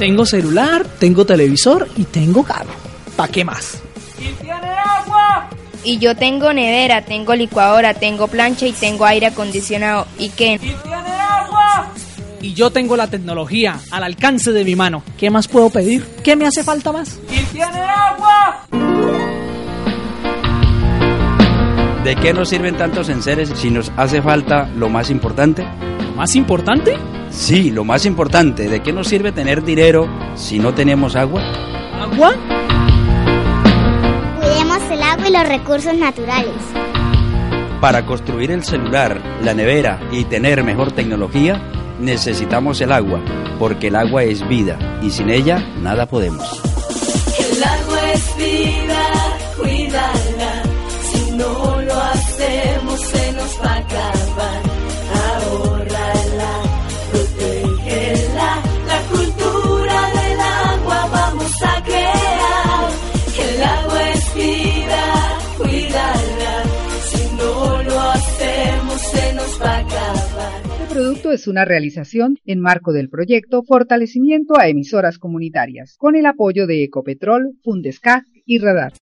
Tengo celular, tengo televisor y tengo carro. ¿Para qué más? ¿Y tiene agua? Y yo tengo nevera, tengo licuadora, tengo plancha y tengo aire acondicionado. ¿Y qué? ¿Y tiene agua? Y yo tengo la tecnología al alcance de mi mano. ¿Qué más puedo pedir? ¿Qué me hace falta más? ¿Y tiene agua? ¿De qué nos sirven tantos enseres si nos hace falta lo más importante? ¿Lo más importante? Sí, lo más importante. ¿De qué nos sirve tener dinero si no tenemos agua? ¿Agua? Cuidemos el agua y los recursos naturales. Para construir el celular, la nevera y tener mejor tecnología, necesitamos el agua, porque el agua es vida y sin ella nada podemos. El agua es vida, cuídala. Si no lo hacemos, se nos va a acabar. Producto es una realización en marco del proyecto Fortalecimiento a Emisoras Comunitarias, con el apoyo de Ecopetrol, Fundescag y Radar.